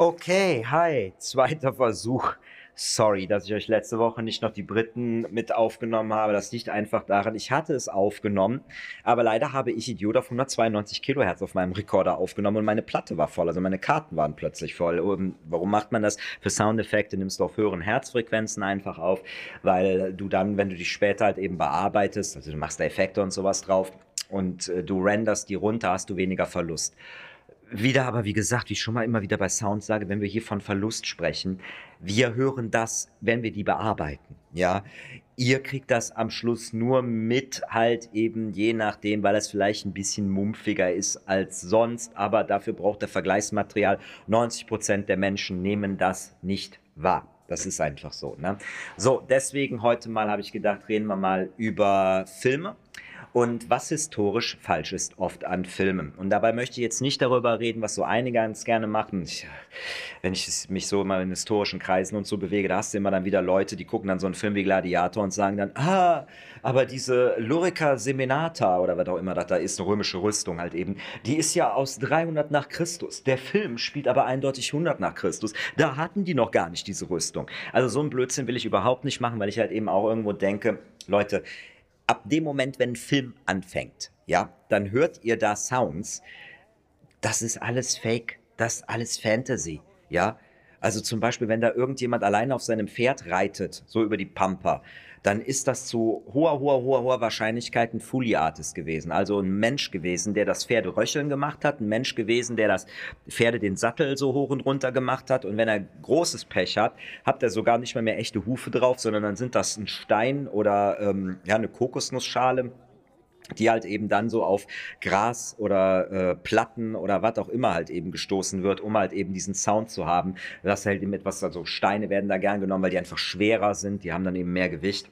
Okay, hi, zweiter Versuch. Sorry, dass ich euch letzte Woche nicht noch die Briten mit aufgenommen habe. Das liegt einfach daran, ich hatte es aufgenommen, aber leider habe ich Idiot auf 192 Kilohertz auf meinem Rekorder aufgenommen und meine Platte war voll, also meine Karten waren plötzlich voll. Warum macht man das? Für Soundeffekte nimmst du auf höheren Herzfrequenzen einfach auf, weil du dann, wenn du die später halt eben bearbeitest, also du machst da Effekte und sowas drauf und äh, du renderst die runter, hast du weniger Verlust. Wieder aber, wie gesagt, wie ich schon mal immer wieder bei Sound sage, wenn wir hier von Verlust sprechen, wir hören das, wenn wir die bearbeiten. Ja, ihr kriegt das am Schluss nur mit, halt eben je nachdem, weil es vielleicht ein bisschen mumpfiger ist als sonst, aber dafür braucht der Vergleichsmaterial. 90 Prozent der Menschen nehmen das nicht wahr. Das ist einfach so. Ne? So, deswegen heute mal habe ich gedacht, reden wir mal über Filme und was historisch falsch ist oft an Filmen. Und dabei möchte ich jetzt nicht darüber reden, was so einige ganz gerne machen. Ich, wenn ich mich so immer in historischen Kreisen und so bewege, da hast du immer dann wieder Leute, die gucken dann so einen Film wie Gladiator und sagen dann, ah, aber diese Lurica Seminata oder was auch immer das da ist, eine römische Rüstung halt eben, die ist ja aus 300 nach Christus. Der Film spielt aber eindeutig 100 nach Christus. Da hatten die noch gar nicht diese Rüstung. Also so ein Blödsinn will ich überhaupt nicht machen, weil ich halt eben auch irgendwo denke, Leute, ab dem Moment, wenn ein Film anfängt, ja, dann hört ihr da Sounds. Das ist alles Fake, das ist alles Fantasy, ja. Also zum Beispiel, wenn da irgendjemand alleine auf seinem Pferd reitet, so über die Pampa, dann ist das zu hoher, hoher, hoher, hoher Wahrscheinlichkeit ein Fully Artist gewesen. Also ein Mensch gewesen, der das Pferde röcheln gemacht hat, ein Mensch gewesen, der das Pferde den Sattel so hoch und runter gemacht hat. Und wenn er großes Pech hat, hat er sogar nicht mehr mehr echte Hufe drauf, sondern dann sind das ein Stein oder ähm, ja, eine Kokosnussschale die halt eben dann so auf Gras oder äh, Platten oder was auch immer halt eben gestoßen wird, um halt eben diesen Sound zu haben. Das halt eben etwas, also Steine werden da gern genommen, weil die einfach schwerer sind, die haben dann eben mehr Gewicht,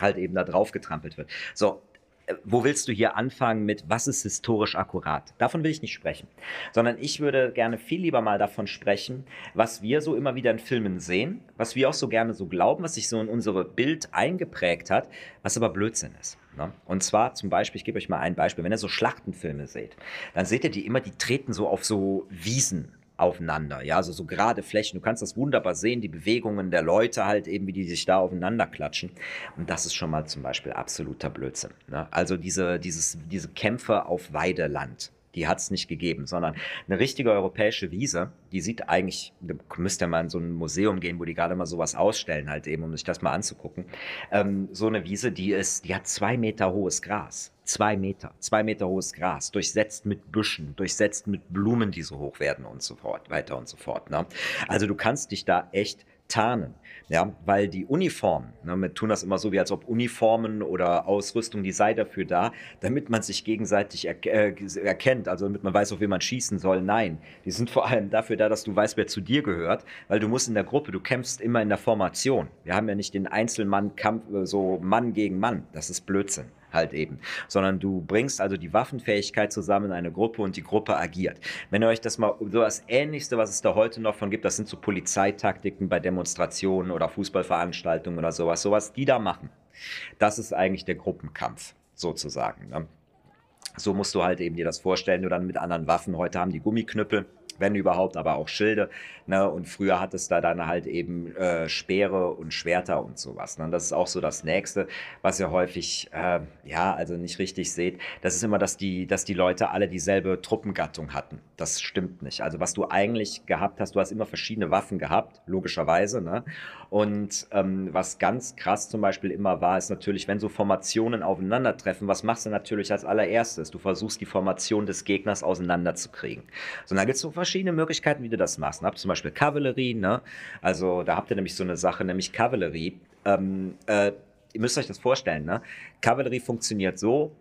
halt eben da drauf getrampelt wird. So, äh, wo willst du hier anfangen mit, was ist historisch akkurat? Davon will ich nicht sprechen, sondern ich würde gerne viel lieber mal davon sprechen, was wir so immer wieder in Filmen sehen, was wir auch so gerne so glauben, was sich so in unsere Bild eingeprägt hat, was aber Blödsinn ist. Ne? Und zwar zum Beispiel, ich gebe euch mal ein Beispiel, wenn ihr so Schlachtenfilme seht, dann seht ihr die immer, die treten so auf so Wiesen aufeinander. Ja, also so gerade Flächen. Du kannst das wunderbar sehen, die Bewegungen der Leute halt eben, wie die sich da aufeinander klatschen. Und das ist schon mal zum Beispiel absoluter Blödsinn. Ne? Also diese, dieses, diese Kämpfe auf Weideland die hat es nicht gegeben, sondern eine richtige europäische Wiese, die sieht eigentlich, da müsst ihr mal in so ein Museum gehen, wo die gerade mal sowas ausstellen, halt eben, um sich das mal anzugucken. Ähm, so eine Wiese, die ist, die hat zwei Meter hohes Gras. Zwei Meter, zwei Meter hohes Gras, durchsetzt mit Büschen, durchsetzt mit Blumen, die so hoch werden und so fort, weiter und so fort. Ne? Also du kannst dich da echt tarnen. Ja, weil die Uniformen, ne, wir tun das immer so, wie als ob Uniformen oder Ausrüstung, die sei dafür da, damit man sich gegenseitig er, äh, erkennt, also damit man weiß, auf wen man schießen soll. Nein, die sind vor allem dafür da, dass du weißt, wer zu dir gehört, weil du musst in der Gruppe, du kämpfst immer in der Formation. Wir haben ja nicht den Einzelmann-Kampf, äh, so Mann gegen Mann. Das ist Blödsinn halt eben, sondern du bringst also die Waffenfähigkeit zusammen in eine Gruppe und die Gruppe agiert. Wenn ihr euch das mal, so das Ähnlichste, was es da heute noch von gibt, das sind so Polizeitaktiken bei Demonstrationen oder Fußballveranstaltungen oder sowas, sowas, die da machen. Das ist eigentlich der Gruppenkampf sozusagen. Ne? So musst du halt eben dir das vorstellen, nur dann mit anderen Waffen. Heute haben die Gummiknüppel wenn überhaupt, aber auch Schilde. Ne? Und früher hat es da dann halt eben äh, Speere und Schwerter und sowas. Ne? Und das ist auch so das Nächste, was ihr häufig, äh, ja, also nicht richtig seht. Das ist immer, dass die, dass die Leute alle dieselbe Truppengattung hatten. Das stimmt nicht. Also was du eigentlich gehabt hast, du hast immer verschiedene Waffen gehabt, logischerweise. Ne? Und ähm, was ganz krass zum Beispiel immer war, ist natürlich, wenn so Formationen aufeinandertreffen, was machst du natürlich als allererstes? Du versuchst die Formation des Gegners auseinanderzukriegen. So, dann gibt es so verschiedene Möglichkeiten, wie du das machst. Habt zum Beispiel Kavallerie, ne? Also da habt ihr nämlich so eine Sache, nämlich Kavallerie. Ähm, äh, ihr müsst euch das vorstellen, ne? Kavallerie funktioniert so,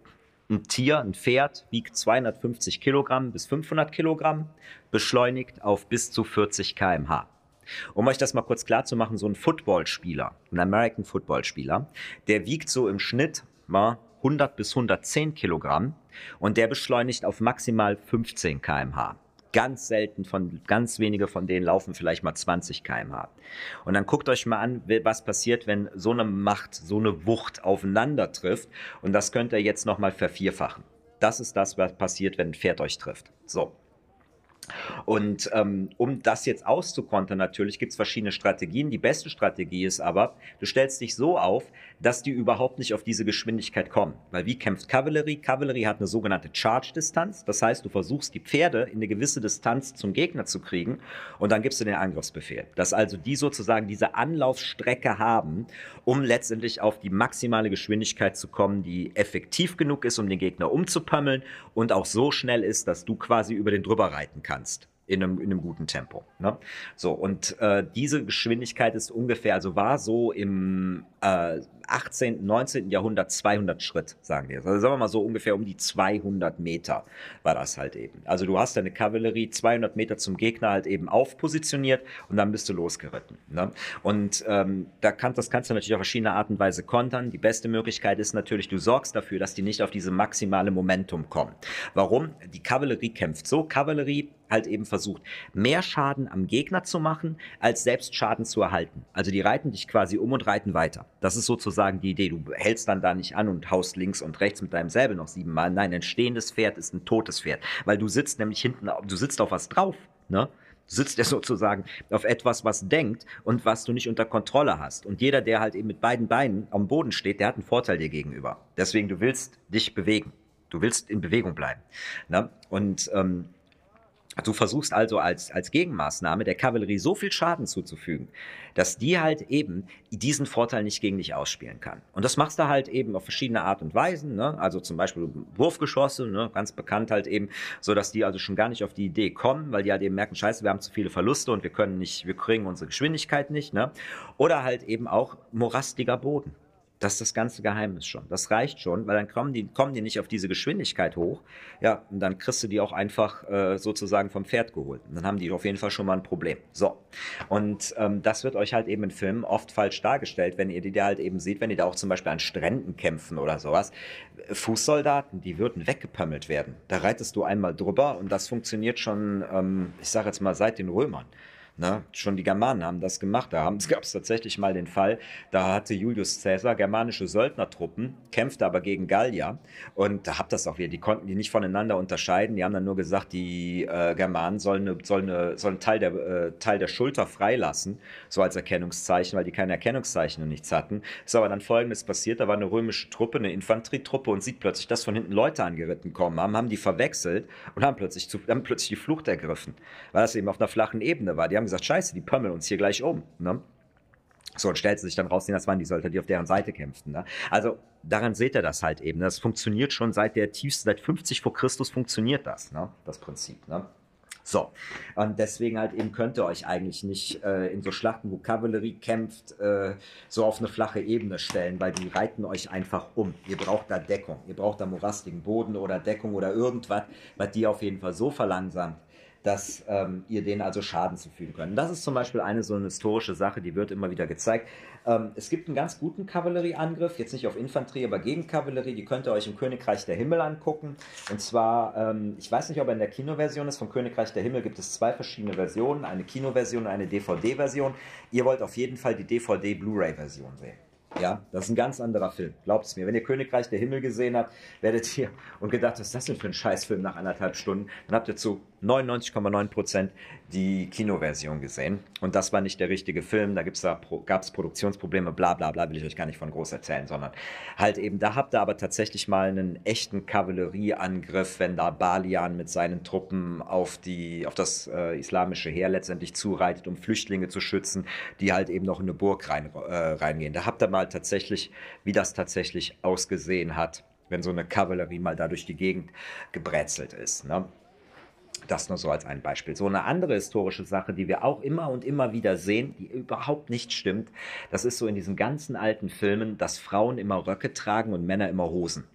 ein Tier, ein Pferd, wiegt 250 Kilogramm bis 500 Kilogramm, beschleunigt auf bis zu 40 km/h. Um euch das mal kurz klar zu machen, so ein Footballspieler, ein American Footballspieler, der wiegt so im Schnitt mal 100 bis 110 Kilogramm und der beschleunigt auf maximal 15 km/h. Ganz selten von, ganz wenige von denen laufen vielleicht mal 20 km/h. Und dann guckt euch mal an, was passiert, wenn so eine Macht, so eine Wucht aufeinander trifft. Und das könnt ihr jetzt nochmal vervierfachen. Das ist das, was passiert, wenn ein Pferd euch trifft. So. Und ähm, um das jetzt auszukontern, natürlich gibt es verschiedene Strategien. Die beste Strategie ist aber, du stellst dich so auf, dass die überhaupt nicht auf diese Geschwindigkeit kommen. Weil wie kämpft Kavallerie? Kavallerie hat eine sogenannte Charge-Distanz. Das heißt, du versuchst die Pferde in eine gewisse Distanz zum Gegner zu kriegen und dann gibst du den Angriffsbefehl. Dass also die sozusagen diese Anlaufstrecke haben, um letztendlich auf die maximale Geschwindigkeit zu kommen, die effektiv genug ist, um den Gegner umzupömmeln und auch so schnell ist, dass du quasi über den drüber reiten kannst in einem, in einem guten Tempo. Ne? So, und äh, diese Geschwindigkeit ist ungefähr, also war so im äh, 18., 19. Jahrhundert 200 Schritt, sagen wir. Also sagen wir mal so ungefähr um die 200 Meter war das halt eben. Also du hast deine Kavallerie 200 Meter zum Gegner halt eben aufpositioniert und dann bist du losgeritten. Ne? Und ähm, da kann, das kannst du natürlich auf verschiedene Art und Weise kontern. Die beste Möglichkeit ist natürlich, du sorgst dafür, dass die nicht auf diese maximale Momentum kommen. Warum? Die Kavallerie kämpft so. Kavallerie halt eben versucht, mehr Schaden am Gegner zu machen, als selbst Schaden zu erhalten. Also die reiten dich quasi um und reiten weiter. Das ist sozusagen die Idee. Du hältst dann da nicht an und haust links und rechts mit deinem Säbel noch siebenmal. Nein, ein stehendes Pferd ist ein totes Pferd, weil du sitzt nämlich hinten, du sitzt auf was drauf, ne? Du sitzt ja sozusagen auf etwas, was denkt und was du nicht unter Kontrolle hast. Und jeder, der halt eben mit beiden Beinen am Boden steht, der hat einen Vorteil dir gegenüber. Deswegen, du willst dich bewegen. Du willst in Bewegung bleiben. Ne? Und ähm, Du versuchst also als, als Gegenmaßnahme der Kavallerie so viel Schaden zuzufügen, dass die halt eben diesen Vorteil nicht gegen dich ausspielen kann. Und das machst du halt eben auf verschiedene Art und Weisen, ne? also zum Beispiel Wurfgeschosse, ne? ganz bekannt halt eben, so dass die also schon gar nicht auf die Idee kommen, weil die halt eben merken, scheiße, wir haben zu viele Verluste und wir können nicht, wir kriegen unsere Geschwindigkeit nicht. Ne? Oder halt eben auch morastiger Boden. Das ist das ganze Geheimnis schon. Das reicht schon, weil dann kommen die, kommen die nicht auf diese Geschwindigkeit hoch. Ja, und dann kriegst du die auch einfach äh, sozusagen vom Pferd geholt. Und dann haben die auf jeden Fall schon mal ein Problem. So. Und ähm, das wird euch halt eben in Filmen oft falsch dargestellt, wenn ihr die da halt eben seht, wenn die da auch zum Beispiel an Stränden kämpfen oder sowas. Fußsoldaten, die würden weggepömmelt werden. Da reitest du einmal drüber und das funktioniert schon, ähm, ich sage jetzt mal, seit den Römern. Ne? Schon die Germanen haben das gemacht. Da gab es tatsächlich mal den Fall, da hatte Julius Caesar germanische Söldnertruppen, kämpfte aber gegen Gallier. Und da habt das auch wieder. Die konnten die nicht voneinander unterscheiden. Die haben dann nur gesagt, die äh, Germanen sollen, eine, sollen, eine, sollen Teil, der, äh, Teil der Schulter freilassen, so als Erkennungszeichen, weil die keine Erkennungszeichen und nichts hatten. Ist aber dann folgendes passiert: Da war eine römische Truppe, eine Infanterietruppe und sieht plötzlich, dass von hinten Leute angeritten kommen haben, haben die verwechselt und haben plötzlich, zu, haben plötzlich die Flucht ergriffen, weil das eben auf einer flachen Ebene war. Die haben gesagt, scheiße, die pömmeln uns hier gleich um. Ne? So, und stellt sich dann raus, das waren die Söldner, die auf deren Seite kämpften. Ne? Also daran seht ihr das halt eben. Das funktioniert schon seit der tiefsten, seit 50 vor Christus funktioniert das, ne? das Prinzip. Ne? So, und deswegen halt eben könnt ihr euch eigentlich nicht äh, in so Schlachten, wo Kavallerie kämpft, äh, so auf eine flache Ebene stellen, weil die reiten euch einfach um. Ihr braucht da Deckung, ihr braucht da morastigen Boden oder Deckung oder irgendwas, was die auf jeden Fall so verlangsamt, dass ähm, ihr denen also Schaden zufügen könnt. Das ist zum Beispiel eine so eine historische Sache, die wird immer wieder gezeigt. Ähm, es gibt einen ganz guten Kavallerieangriff, jetzt nicht auf Infanterie, aber gegen Kavallerie, die könnt ihr euch im Königreich der Himmel angucken. Und zwar, ähm, ich weiß nicht, ob er in der Kinoversion ist, vom Königreich der Himmel gibt es zwei verschiedene Versionen, eine Kinoversion und eine DVD-Version. Ihr wollt auf jeden Fall die DVD-Blu-ray-Version sehen. Ja, das ist ein ganz anderer Film. Glaubt es mir. Wenn ihr Königreich der Himmel gesehen habt, werdet ihr und gedacht, was ist das denn für ein Scheißfilm nach anderthalb Stunden, dann habt ihr zu 99,9 Prozent die Kinoversion gesehen. Und das war nicht der richtige Film. Da, da gab es Produktionsprobleme, bla bla bla, will ich euch gar nicht von groß erzählen, sondern halt eben, da habt ihr aber tatsächlich mal einen echten Kavallerieangriff, wenn da Balian mit seinen Truppen auf, die, auf das äh, islamische Heer letztendlich zureitet, um Flüchtlinge zu schützen, die halt eben noch in eine Burg rein, äh, reingehen. Da habt ihr mal tatsächlich, wie das tatsächlich ausgesehen hat wenn so eine Kavallerie mal da durch die Gegend gebrezelt ist. Ne? Das nur so als ein Beispiel. So eine andere historische Sache, die wir auch immer und immer wieder sehen, die überhaupt nicht stimmt, das ist so in diesen ganzen alten Filmen, dass Frauen immer Röcke tragen und Männer immer Hosen.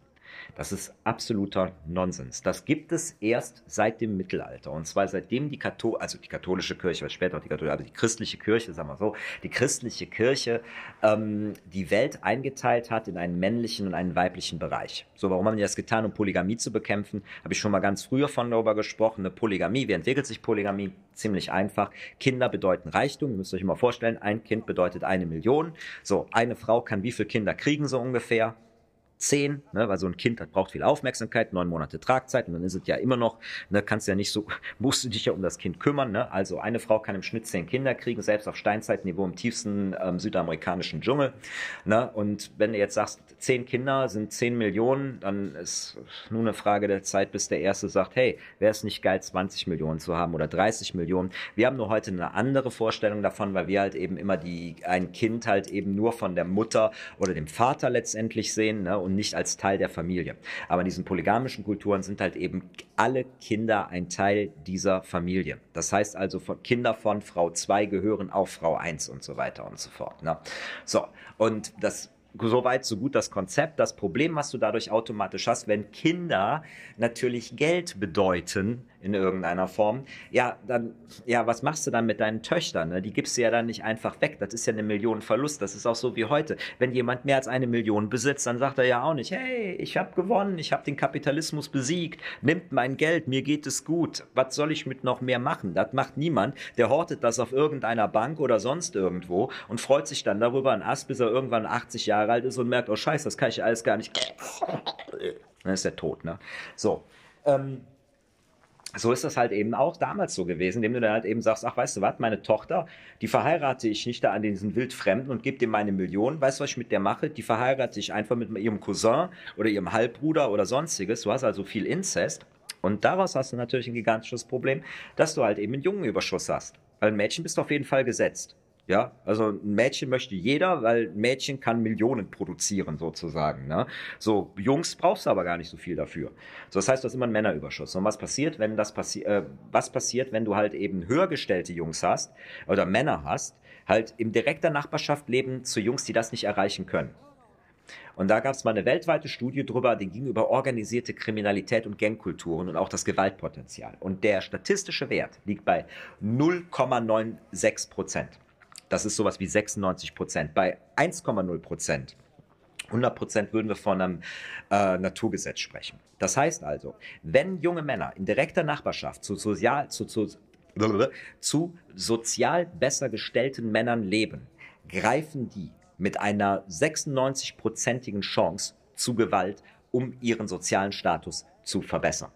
Das ist absoluter Nonsens. Das gibt es erst seit dem Mittelalter. Und zwar seitdem die Kathol also die katholische Kirche, später auch die katholische, aber die christliche Kirche, sagen wir so, die christliche Kirche ähm, die Welt eingeteilt hat in einen männlichen und einen weiblichen Bereich. So, warum haben die das getan, um Polygamie zu bekämpfen? Habe ich schon mal ganz früher von darüber gesprochen. Eine Polygamie, wie entwickelt sich Polygamie? Ziemlich einfach. Kinder bedeuten Reichtum. Ihr müsst euch mal vorstellen, ein Kind bedeutet eine Million. So, eine Frau kann wie viele Kinder kriegen, so ungefähr? Zehn, ne, weil so ein Kind braucht viel Aufmerksamkeit, neun Monate Tragzeit und dann ist es ja immer noch, ne, kannst ja nicht so, musst du dich ja um das Kind kümmern, ne? Also eine Frau kann im Schnitt zehn Kinder kriegen, selbst auf Steinzeitniveau im tiefsten ähm, südamerikanischen Dschungel, ne? Und wenn du jetzt sagst, zehn Kinder sind zehn Millionen, dann ist nur eine Frage der Zeit, bis der Erste sagt, hey, wäre es nicht geil, 20 Millionen zu haben oder 30 Millionen. Wir haben nur heute eine andere Vorstellung davon, weil wir halt eben immer die, ein Kind halt eben nur von der Mutter oder dem Vater letztendlich sehen ne, und nicht als Teil der Familie. Aber in diesen polygamischen Kulturen sind halt eben alle Kinder ein Teil dieser Familie. Das heißt also, Kinder von Frau 2 gehören auch Frau 1 und so weiter und so fort. Ne? So, und das so weit, so gut das Konzept. Das Problem, was du dadurch automatisch hast, wenn Kinder natürlich Geld bedeuten, in irgendeiner Form, ja, dann, ja, was machst du dann mit deinen Töchtern? Ne? Die gibst du ja dann nicht einfach weg. Das ist ja eine Million Verlust. Das ist auch so wie heute. Wenn jemand mehr als eine Million besitzt, dann sagt er ja auch nicht, hey, ich habe gewonnen, ich habe den Kapitalismus besiegt, nimmt mein Geld, mir geht es gut. Was soll ich mit noch mehr machen? Das macht niemand. Der hortet das auf irgendeiner Bank oder sonst irgendwo und freut sich dann darüber ein Ast, bis er irgendwann 80 Jahre alt ist und merkt, oh scheiße, das kann ich alles gar nicht. Dann ist er tot, ne? So. Ähm, so ist das halt eben auch damals so gewesen, indem du dann halt eben sagst, ach weißt du was, meine Tochter, die verheirate ich nicht da an diesen Wildfremden und gebe dir meine Million. Weißt du, was ich mit der mache? Die verheirate ich einfach mit ihrem Cousin oder ihrem Halbbruder oder sonstiges. Du hast also viel Inzest. Und daraus hast du natürlich ein gigantisches Problem, dass du halt eben einen Jungenüberschuss hast. Weil ein Mädchen bist du auf jeden Fall gesetzt. Ja, also ein Mädchen möchte jeder, weil ein Mädchen kann Millionen produzieren sozusagen. Ne? So Jungs brauchst du aber gar nicht so viel dafür. So, das heißt, du hast immer einen Männerüberschuss. Und was passiert, wenn das passiert? Äh, was passiert, wenn du halt eben höhergestellte Jungs hast oder Männer hast, halt in direkter Nachbarschaft leben zu Jungs, die das nicht erreichen können? Und da gab es mal eine weltweite Studie drüber, die ging über organisierte Kriminalität und Gangkulturen und auch das Gewaltpotenzial. Und der statistische Wert liegt bei 0,96 Prozent. Das ist sowas wie 96 Prozent. Bei 1,0 Prozent 100 Prozent würden wir von einem äh, Naturgesetz sprechen. Das heißt also, wenn junge Männer in direkter Nachbarschaft zu sozial, zu, zu, zu sozial besser gestellten Männern leben, greifen die mit einer 96-prozentigen Chance zu Gewalt, um ihren sozialen Status zu verbessern.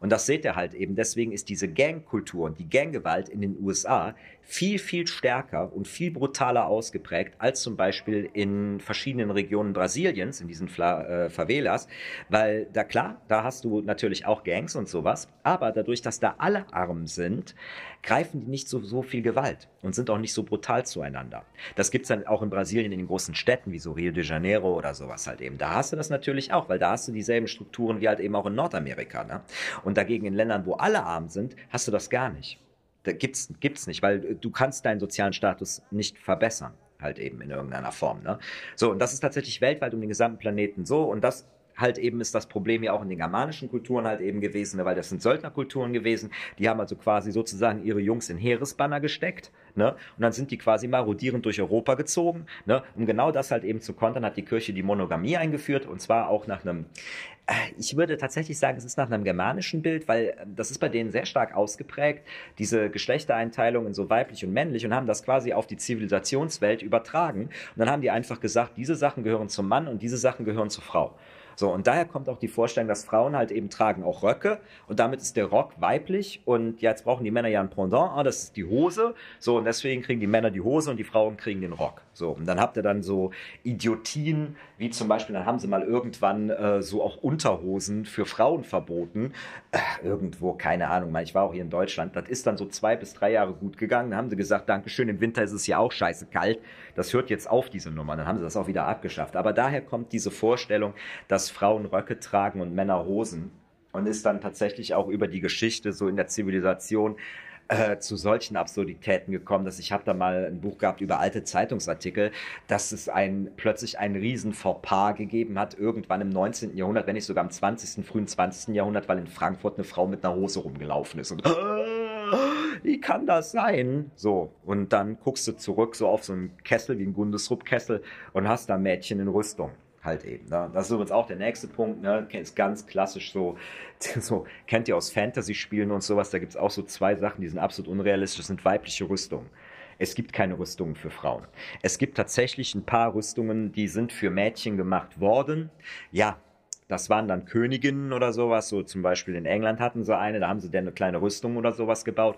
Und das seht ihr halt eben. Deswegen ist diese Gangkultur und die Ganggewalt in den USA viel, viel stärker und viel brutaler ausgeprägt als zum Beispiel in verschiedenen Regionen Brasiliens, in diesen Fla äh, Favelas, weil da klar, da hast du natürlich auch Gangs und sowas, aber dadurch, dass da alle arm sind, greifen die nicht so, so viel Gewalt und sind auch nicht so brutal zueinander. Das gibt's dann auch in Brasilien in den großen Städten, wie so Rio de Janeiro oder sowas halt eben. Da hast du das natürlich auch, weil da hast du dieselben Strukturen wie halt eben auch in Nordamerika. Ne? Und dagegen in Ländern, wo alle arm sind, hast du das gar nicht. Da gibt's, gibt's nicht, weil du kannst deinen sozialen Status nicht verbessern halt eben in irgendeiner Form. Ne? So, und das ist tatsächlich weltweit um den gesamten Planeten so. Und das halt eben ist das Problem ja auch in den germanischen Kulturen halt eben gewesen, ne, weil das sind Söldnerkulturen gewesen. Die haben also quasi sozusagen ihre Jungs in Heeresbanner gesteckt, ne? Und dann sind die quasi marodierend durch Europa gezogen, ne? Um genau das halt eben zu kontern, hat die Kirche die Monogamie eingeführt und zwar auch nach einem äh, ich würde tatsächlich sagen, es ist nach einem germanischen Bild, weil äh, das ist bei denen sehr stark ausgeprägt, diese Geschlechtereinteilung in so weiblich und männlich und haben das quasi auf die Zivilisationswelt übertragen. Und dann haben die einfach gesagt, diese Sachen gehören zum Mann und diese Sachen gehören zur Frau. So, und daher kommt auch die Vorstellung, dass Frauen halt eben tragen auch Röcke und damit ist der Rock weiblich und ja, jetzt brauchen die Männer ja ein Pendant, ah, das ist die Hose, so, und deswegen kriegen die Männer die Hose und die Frauen kriegen den Rock. So, und dann habt ihr dann so Idiotien, wie zum Beispiel, dann haben sie mal irgendwann äh, so auch Unterhosen für Frauen verboten. Äh, irgendwo, keine Ahnung, ich war auch hier in Deutschland. Das ist dann so zwei bis drei Jahre gut gegangen. Dann haben sie gesagt, Dankeschön, im Winter ist es ja auch scheiße kalt. Das hört jetzt auf, diese Nummer. Dann haben sie das auch wieder abgeschafft. Aber daher kommt diese Vorstellung, dass Frauen Röcke tragen und Männer Hosen. Und ist dann tatsächlich auch über die Geschichte so in der Zivilisation äh, zu solchen Absurditäten gekommen, dass ich habe da mal ein Buch gehabt über alte Zeitungsartikel, dass es ein plötzlich einen riesen Fauxpas gegeben hat, irgendwann im 19. Jahrhundert, wenn nicht sogar im 20., frühen 20. Jahrhundert, weil in Frankfurt eine Frau mit einer Hose rumgelaufen ist und äh, wie kann das sein? So, und dann guckst du zurück so auf so einen Kessel wie ein Gundesrupp-Kessel und hast da Mädchen in Rüstung halt eben. Ne? Das ist übrigens auch der nächste Punkt, ne? ist ganz klassisch so, so kennt ihr aus Fantasy-Spielen und sowas, da gibt es auch so zwei Sachen, die sind absolut unrealistisch, das sind weibliche Rüstungen. Es gibt keine Rüstungen für Frauen. Es gibt tatsächlich ein paar Rüstungen, die sind für Mädchen gemacht worden. Ja, das waren dann Königinnen oder sowas, so zum Beispiel in England hatten sie eine, da haben sie dann eine kleine Rüstung oder sowas gebaut,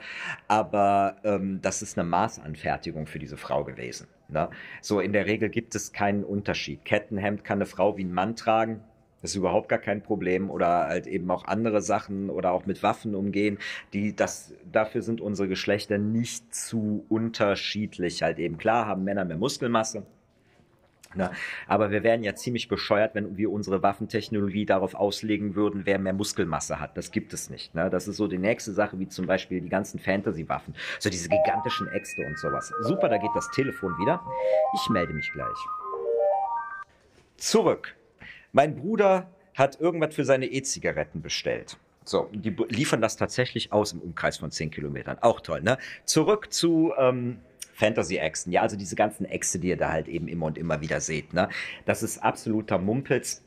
aber ähm, das ist eine Maßanfertigung für diese Frau gewesen. Ne? So in der Regel gibt es keinen Unterschied. Kettenhemd kann eine Frau wie ein Mann tragen, das ist überhaupt gar kein Problem oder halt eben auch andere Sachen oder auch mit Waffen umgehen, die das dafür sind unsere Geschlechter nicht zu unterschiedlich halt eben klar haben Männer mehr Muskelmasse Ne? Aber wir wären ja ziemlich bescheuert, wenn wir unsere Waffentechnologie darauf auslegen würden, wer mehr Muskelmasse hat. Das gibt es nicht. Ne? Das ist so die nächste Sache, wie zum Beispiel die ganzen Fantasy-Waffen. So diese gigantischen Äxte und sowas. Super, da geht das Telefon wieder. Ich melde mich gleich. Zurück. Mein Bruder hat irgendwas für seine E-Zigaretten bestellt. So, die liefern das tatsächlich aus im Umkreis von 10 Kilometern. Auch toll, ne? Zurück zu ähm, Fantasy-Äxten. Ja, also diese ganzen Äxte, die ihr da halt eben immer und immer wieder seht. Ne? Das ist absoluter Mumpitz.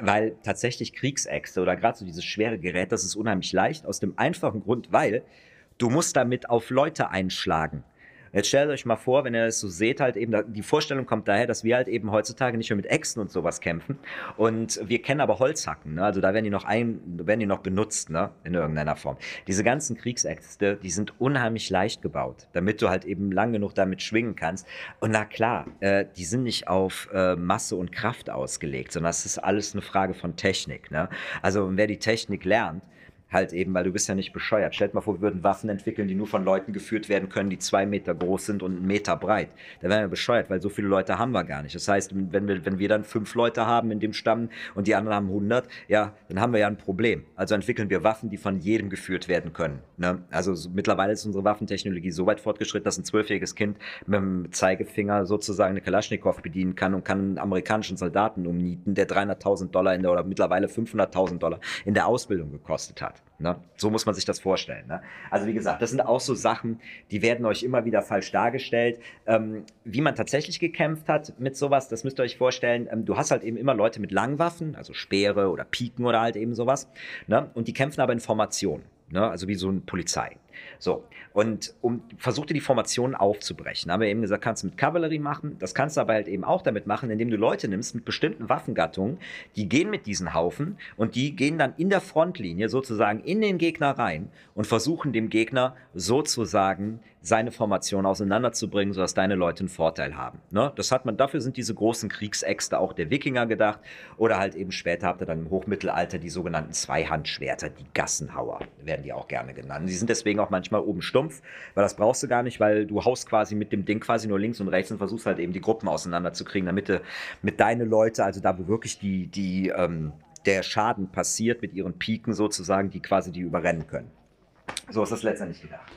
Weil tatsächlich Kriegsäxte oder gerade so dieses schwere Gerät, das ist unheimlich leicht, aus dem einfachen Grund, weil du musst damit auf Leute einschlagen. Jetzt stellt euch mal vor, wenn ihr das so seht, halt eben, die Vorstellung kommt daher, dass wir halt eben heutzutage nicht mehr mit Äxten und sowas kämpfen. Und wir kennen aber Holzhacken, ne? Also da werden die noch ein, werden die noch benutzt, ne? In irgendeiner Form. Diese ganzen Kriegsäxte, die sind unheimlich leicht gebaut, damit du halt eben lang genug damit schwingen kannst. Und na klar, äh, die sind nicht auf äh, Masse und Kraft ausgelegt, sondern es ist alles eine Frage von Technik, ne? Also wer die Technik lernt, halt eben, weil du bist ja nicht bescheuert. Stellt mal vor, wir würden Waffen entwickeln, die nur von Leuten geführt werden können, die zwei Meter groß sind und einen Meter breit. Da wären wir bescheuert, weil so viele Leute haben wir gar nicht. Das heißt, wenn wir, wenn wir dann fünf Leute haben in dem Stamm und die anderen haben 100, ja, dann haben wir ja ein Problem. Also entwickeln wir Waffen, die von jedem geführt werden können. Ne? Also so, mittlerweile ist unsere Waffentechnologie so weit fortgeschritten, dass ein zwölfjähriges Kind mit dem Zeigefinger sozusagen eine Kalaschnikow bedienen kann und kann einen amerikanischen Soldaten umnieten, der 300.000 Dollar in der, oder mittlerweile 500.000 Dollar in der Ausbildung gekostet hat. Ne? So muss man sich das vorstellen. Ne? Also wie gesagt, das sind auch so Sachen, die werden euch immer wieder falsch dargestellt. Ähm, wie man tatsächlich gekämpft hat mit sowas, das müsst ihr euch vorstellen. Ähm, du hast halt eben immer Leute mit Langwaffen, also Speere oder Piken oder halt eben sowas. Ne? Und die kämpfen aber in Formation. Ne? Also wie so eine Polizei. So, und um versuchte die Formation aufzubrechen. Haben wir eben gesagt, kannst du mit Kavallerie machen. Das kannst du aber halt eben auch damit machen, indem du Leute nimmst mit bestimmten Waffengattungen, die gehen mit diesen Haufen und die gehen dann in der Frontlinie sozusagen in den Gegner rein und versuchen dem Gegner sozusagen seine Formation auseinanderzubringen, sodass deine Leute einen Vorteil haben. Ne? Das hat man, dafür sind diese großen Kriegsäxte auch der Wikinger gedacht. Oder halt eben später habt ihr dann im Hochmittelalter die sogenannten Zweihandschwerter, die Gassenhauer, werden die auch gerne genannt. Die sind deswegen auch manchmal oben stumpf, weil das brauchst du gar nicht, weil du haust quasi mit dem Ding quasi nur links und rechts und versuchst halt eben die Gruppen auseinanderzukriegen, damit du mit deine Leute, also da wo wirklich die, die, ähm, der Schaden passiert mit ihren Piken sozusagen, die quasi die überrennen können. So ist das letztendlich gedacht.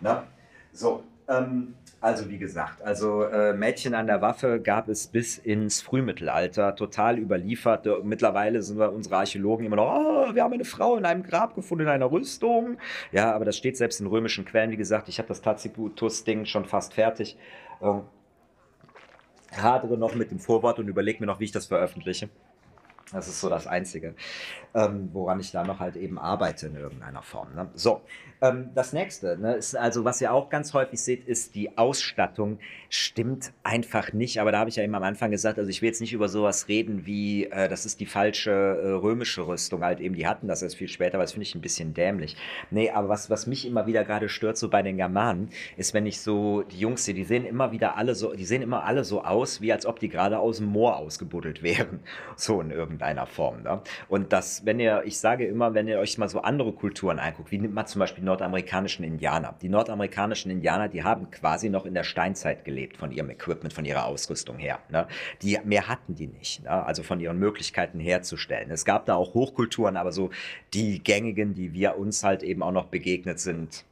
Na? So, ähm, also wie gesagt, also äh, Mädchen an der Waffe gab es bis ins Frühmittelalter, total überliefert. Mittlerweile sind wir unsere Archäologen immer noch, oh, wir haben eine Frau in einem Grab gefunden, in einer Rüstung. Ja, aber das steht selbst in römischen Quellen. Wie gesagt, ich habe das Tacitus-Ding schon fast fertig. Ähm, hadere noch mit dem Vorwort und überlege mir noch, wie ich das veröffentliche. Das ist so das Einzige, ähm, woran ich da noch halt eben arbeite in irgendeiner Form. Ne? So, ähm, das nächste, ne, ist also, was ihr auch ganz häufig seht, ist die Ausstattung. Stimmt einfach nicht, aber da habe ich ja eben am Anfang gesagt, also ich will jetzt nicht über sowas reden wie, äh, das ist die falsche äh, römische Rüstung, halt eben, die hatten das erst viel später, aber das finde ich ein bisschen dämlich. Nee, aber was, was mich immer wieder gerade stört, so bei den Germanen, ist, wenn ich so die Jungs sehe, die sehen immer wieder alle so, die sehen immer alle so aus, wie als ob die gerade aus dem Moor ausgebuddelt wären. So in irgendeiner Form. Ne? Und das, wenn ihr, ich sage immer, wenn ihr euch mal so andere Kulturen anguckt, wie nimmt man zum Beispiel nordamerikanischen Indianer. Die nordamerikanischen Indianer, die haben quasi noch in der Steinzeit gelebt von ihrem Equipment, von ihrer Ausrüstung her. Ne? Die, mehr hatten die nicht, ne? also von ihren Möglichkeiten herzustellen. Es gab da auch Hochkulturen, aber so die gängigen, die wir uns halt eben auch noch begegnet sind,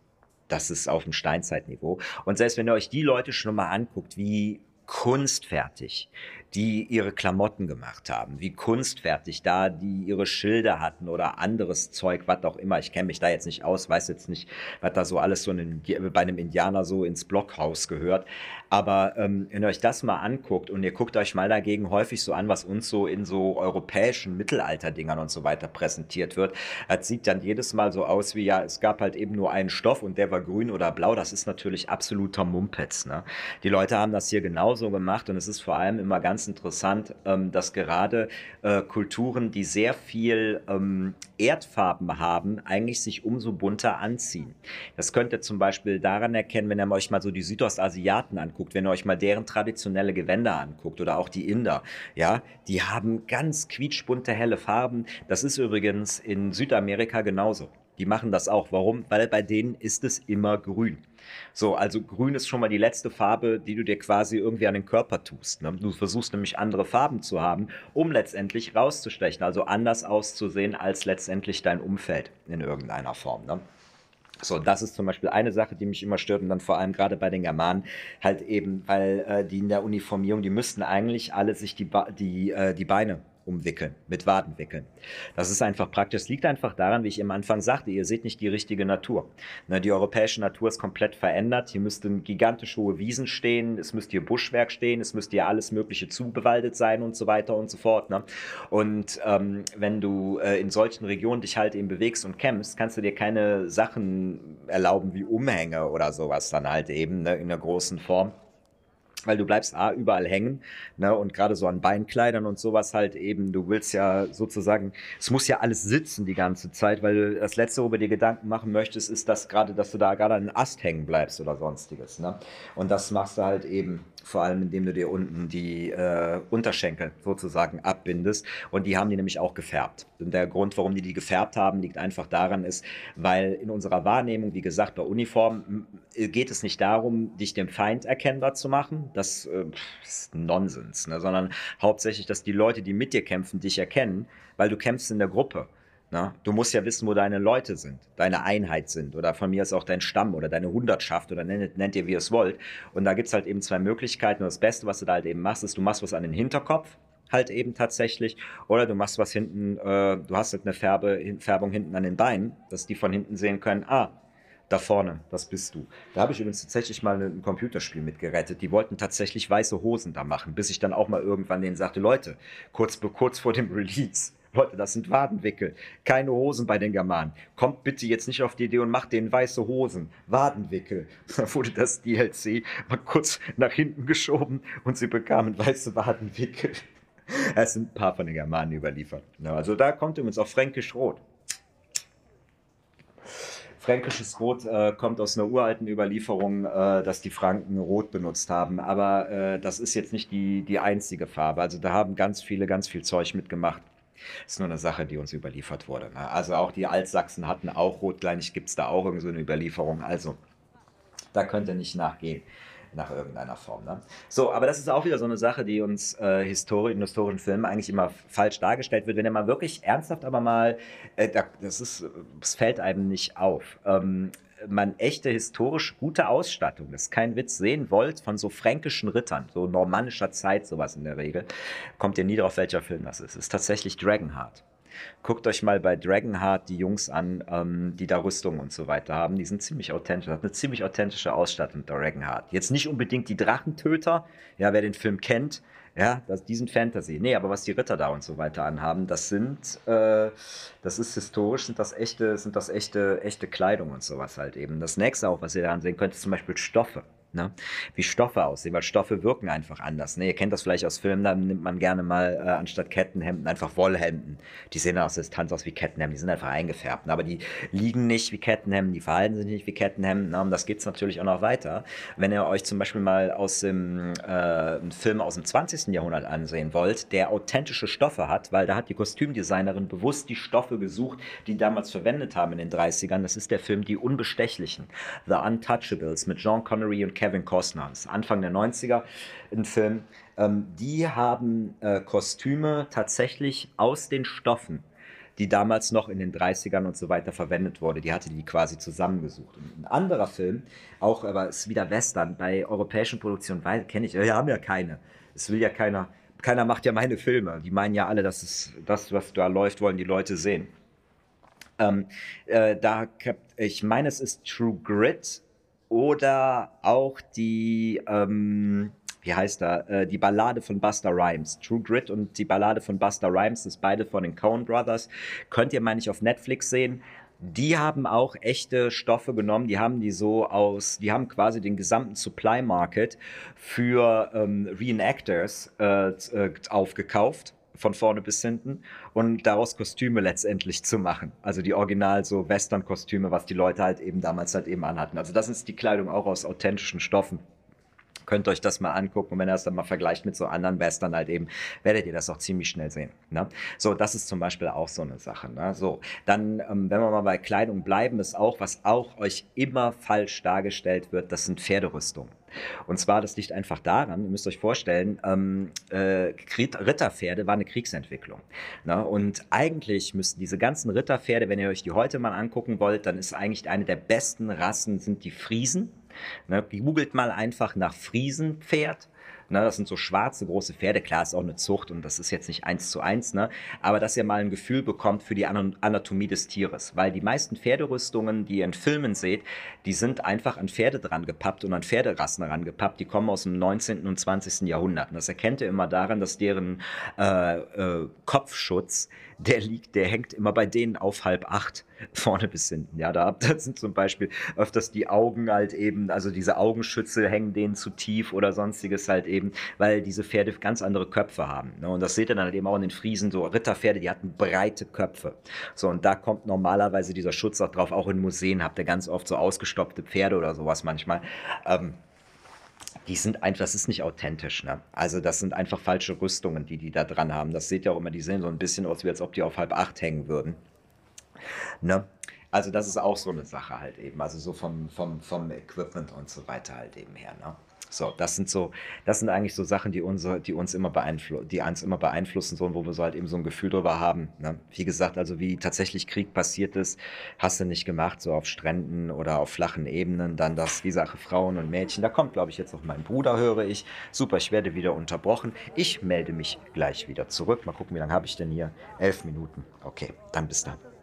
das ist auf dem Steinzeitniveau. Und selbst wenn ihr euch die Leute schon mal anguckt, wie kunstfertig die ihre Klamotten gemacht haben, wie kunstfertig da, die ihre Schilder hatten oder anderes Zeug, was auch immer. Ich kenne mich da jetzt nicht aus, weiß jetzt nicht, was da so alles so in, bei einem Indianer so ins Blockhaus gehört. Aber ähm, wenn ihr euch das mal anguckt und ihr guckt euch mal dagegen häufig so an, was uns so in so europäischen Mittelalterdingern und so weiter präsentiert wird, das sieht dann jedes Mal so aus wie, ja, es gab halt eben nur einen Stoff und der war grün oder blau. Das ist natürlich absoluter Mumpetz. Ne? Die Leute haben das hier genauso gemacht und es ist vor allem immer ganz interessant, ähm, dass gerade äh, Kulturen, die sehr viel ähm, Erdfarben haben, eigentlich sich umso bunter anziehen. Das könnt ihr zum Beispiel daran erkennen, wenn ihr euch mal so die Südostasiaten anguckt, wenn ihr euch mal deren traditionelle Gewänder anguckt oder auch die Inder, ja, die haben ganz quietschbunte helle Farben. Das ist übrigens in Südamerika genauso. Die machen das auch. Warum? Weil bei denen ist es immer grün. So, also grün ist schon mal die letzte Farbe, die du dir quasi irgendwie an den Körper tust. Ne? Du versuchst nämlich andere Farben zu haben, um letztendlich rauszustechen, also anders auszusehen als letztendlich dein Umfeld in irgendeiner Form. Ne? So, das ist zum Beispiel eine Sache, die mich immer stört und dann vor allem gerade bei den Germanen halt eben, weil äh, die in der Uniformierung, die müssten eigentlich alle sich die, die, äh, die Beine umwickeln, mit Waden wickeln. Das ist einfach praktisch. Es liegt einfach daran, wie ich am Anfang sagte, ihr seht nicht die richtige Natur. Ne, die europäische Natur ist komplett verändert. Hier müssten gigantisch hohe Wiesen stehen, es müsste hier Buschwerk stehen, es müsste hier alles Mögliche zubewaldet sein und so weiter und so fort. Ne? Und ähm, wenn du äh, in solchen Regionen dich halt eben bewegst und kämpfst, kannst du dir keine Sachen erlauben wie Umhänge oder sowas dann halt eben ne, in der großen Form weil du bleibst A, überall hängen ne, und gerade so an Beinkleidern und sowas halt eben, du willst ja sozusagen, es muss ja alles sitzen die ganze Zeit, weil das Letzte, worüber dir Gedanken machen möchtest, ist das gerade, dass du da gerade an den Ast hängen bleibst oder sonstiges. Ne? Und das machst du halt eben vor allem indem du dir unten die äh, Unterschenkel sozusagen abbindest. Und die haben die nämlich auch gefärbt. Und der Grund, warum die die gefärbt haben, liegt einfach daran, ist, weil in unserer Wahrnehmung, wie gesagt, bei Uniformen geht es nicht darum, dich dem Feind erkennbar zu machen. Das äh, ist Nonsens, ne? sondern hauptsächlich, dass die Leute, die mit dir kämpfen, dich erkennen, weil du kämpfst in der Gruppe. Na, du musst ja wissen, wo deine Leute sind, deine Einheit sind oder von mir ist auch dein Stamm oder deine Hundertschaft oder nennt, nennt ihr, wie ihr es wollt. Und da gibt es halt eben zwei Möglichkeiten. Und das Beste, was du da halt eben machst, ist, du machst was an den Hinterkopf, halt eben tatsächlich, oder du machst was hinten, äh, du hast halt eine Färbe, Färbung hinten an den Beinen, dass die von hinten sehen können, ah, da vorne, das bist du. Da habe ich übrigens tatsächlich mal ein Computerspiel mitgerettet. Die wollten tatsächlich weiße Hosen da machen, bis ich dann auch mal irgendwann denen sagte, Leute, kurz, kurz vor dem Release, Leute, das sind Wadenwickel, keine Hosen bei den Germanen. Kommt bitte jetzt nicht auf die Idee und macht denen weiße Hosen, Wadenwickel. Da wurde das DLC mal kurz nach hinten geschoben und sie bekamen weiße Wadenwickel. Es sind ein paar von den Germanen überliefert. Also da kommt übrigens auch Fränkisch Rot. Fränkisches Rot äh, kommt aus einer uralten Überlieferung, äh, dass die Franken Rot benutzt haben. Aber äh, das ist jetzt nicht die, die einzige Farbe. Also da haben ganz viele ganz viel Zeug mitgemacht. Das ist nur eine Sache, die uns überliefert wurde. Ne? Also auch die Altsachsen hatten auch Rotgleinig, gibt es da auch irgend so eine Überlieferung. Also da könnt ihr nicht nachgehen nach irgendeiner Form. Ne? So, aber das ist auch wieder so eine Sache, die uns äh, Histori in historischen Filmen eigentlich immer falsch dargestellt wird. Wenn ihr mal wirklich ernsthaft aber mal, äh, das ist, es fällt einem nicht auf. Ähm, man echte historisch gute Ausstattung, das ist kein Witz, sehen wollt von so fränkischen Rittern, so normannischer Zeit, sowas in der Regel, kommt ihr nie drauf, welcher Film das ist. Es ist tatsächlich Dragonheart. Guckt euch mal bei Dragonheart die Jungs an, ähm, die da Rüstung und so weiter haben. Die sind ziemlich authentisch, hat eine ziemlich authentische Ausstattung, Dragonheart. Jetzt nicht unbedingt die Drachentöter, ja, wer den Film kennt, ja, das, die sind Fantasy. Nee, aber was die Ritter da und so weiter anhaben, das sind, äh, das ist historisch, sind das echte, sind das echte, echte Kleidung und sowas halt eben. Das nächste auch, was ihr da ansehen könnt, ist zum Beispiel Stoffe ne? wie Stoffe aussehen, weil Stoffe wirken einfach anders. Ne? Ihr kennt das vielleicht aus Filmen, da nimmt man gerne mal äh, anstatt Kettenhemden einfach Wollhemden. Die sehen aus Distanz aus wie Kettenhemden, die sind einfach eingefärbt. Ne? Aber die liegen nicht wie Kettenhemden, die verhalten sich nicht wie Kettenhemden. Ne? Und das geht es natürlich auch noch weiter. Wenn ihr euch zum Beispiel mal aus dem äh, Film aus dem 20. Jahrhundert ansehen wollt, der authentische Stoffe hat, weil da hat die Kostümdesignerin bewusst die Stoffe gesucht, die damals verwendet haben in den 30ern. Das ist der Film Die Unbestechlichen, The Untouchables mit Jean Connery und Kevin Costner. Das ist Anfang der 90er ein Film. Ähm, die haben äh, Kostüme tatsächlich aus den Stoffen, die damals noch in den 30ern und so weiter verwendet wurde. Die hatte die quasi zusammengesucht. Und ein anderer Film, auch aber ist wieder Western, bei europäischen Produktionen kenne ich, wir haben ja keine. Es will ja keiner keiner macht ja meine Filme. Die meinen ja alle, dass es das, was da läuft, wollen die Leute sehen. Ähm, äh, da, ich meine, es ist True Grit oder auch die, ähm, wie heißt er, äh, die Ballade von Buster Rhymes. True Grit und die Ballade von Buster Rhymes, das ist beide von den Coen Brothers. Könnt ihr, meine ich, auf Netflix sehen. Die haben auch echte Stoffe genommen, die haben die so aus, die haben quasi den gesamten Supply Market für ähm, Reenactors äh, äh aufgekauft von vorne bis hinten und daraus Kostüme letztendlich zu machen. Also die original so Western-Kostüme, was die Leute halt eben damals halt eben anhatten. Also das ist die Kleidung auch aus authentischen Stoffen. Könnt euch das mal angucken wenn ihr das dann mal vergleicht mit so anderen Western halt eben, werdet ihr das auch ziemlich schnell sehen. Ne? So, das ist zum Beispiel auch so eine Sache. Ne? So, dann, ähm, wenn wir mal bei Kleidung bleiben, ist auch, was auch euch immer falsch dargestellt wird, das sind Pferderüstungen. Und zwar, das liegt einfach daran, ihr müsst euch vorstellen, ähm, äh, Ritterpferde war eine Kriegsentwicklung. Ne? Und eigentlich müssten diese ganzen Ritterpferde, wenn ihr euch die heute mal angucken wollt, dann ist eigentlich eine der besten Rassen sind die Friesen. Ne? Googelt mal einfach nach Friesenpferd Ne, das sind so schwarze große Pferde. Klar, ist auch eine Zucht und das ist jetzt nicht eins zu eins, ne? aber dass ihr mal ein Gefühl bekommt für die Anatomie des Tieres. Weil die meisten Pferderüstungen, die ihr in Filmen seht, die sind einfach an Pferde dran gepappt und an Pferderassen rangepappt. Die kommen aus dem 19. und 20. Jahrhundert. Und das erkennt ihr immer daran, dass deren äh, äh, Kopfschutz der liegt, der hängt immer bei denen auf halb acht, vorne bis hinten. Ja, da, da sind zum Beispiel öfters die Augen halt eben, also diese Augenschütze hängen denen zu tief oder sonstiges halt eben, weil diese Pferde ganz andere Köpfe haben. Ne? Und das seht ihr dann halt eben auch in den Friesen, so Ritterpferde, die hatten breite Köpfe. So, und da kommt normalerweise dieser Schutz auch drauf, auch in Museen habt ihr ganz oft so ausgestopfte Pferde oder sowas manchmal. Ähm, die sind einfach, das ist nicht authentisch. Ne? Also das sind einfach falsche Rüstungen, die die da dran haben. Das seht ihr auch immer, die sehen so ein bisschen aus, wie als ob die auf halb acht hängen würden. Ne? Also das ist auch so eine Sache halt eben. Also so vom, vom, vom Equipment und so weiter halt eben her. Ne? So, das sind so, das sind eigentlich so Sachen, die, unsere, die uns immer beeinflussen, die uns immer beeinflussen, so, wo wir so halt eben so ein Gefühl drüber haben. Ne? Wie gesagt, also wie tatsächlich Krieg passiert ist, hast du nicht gemacht, so auf Stränden oder auf flachen Ebenen. Dann das, die Sache Frauen und Mädchen. Da kommt, glaube ich, jetzt auch mein Bruder, höre ich. Super, ich werde wieder unterbrochen. Ich melde mich gleich wieder zurück. Mal gucken, wie lange habe ich denn hier? Elf Minuten. Okay, dann bis dann.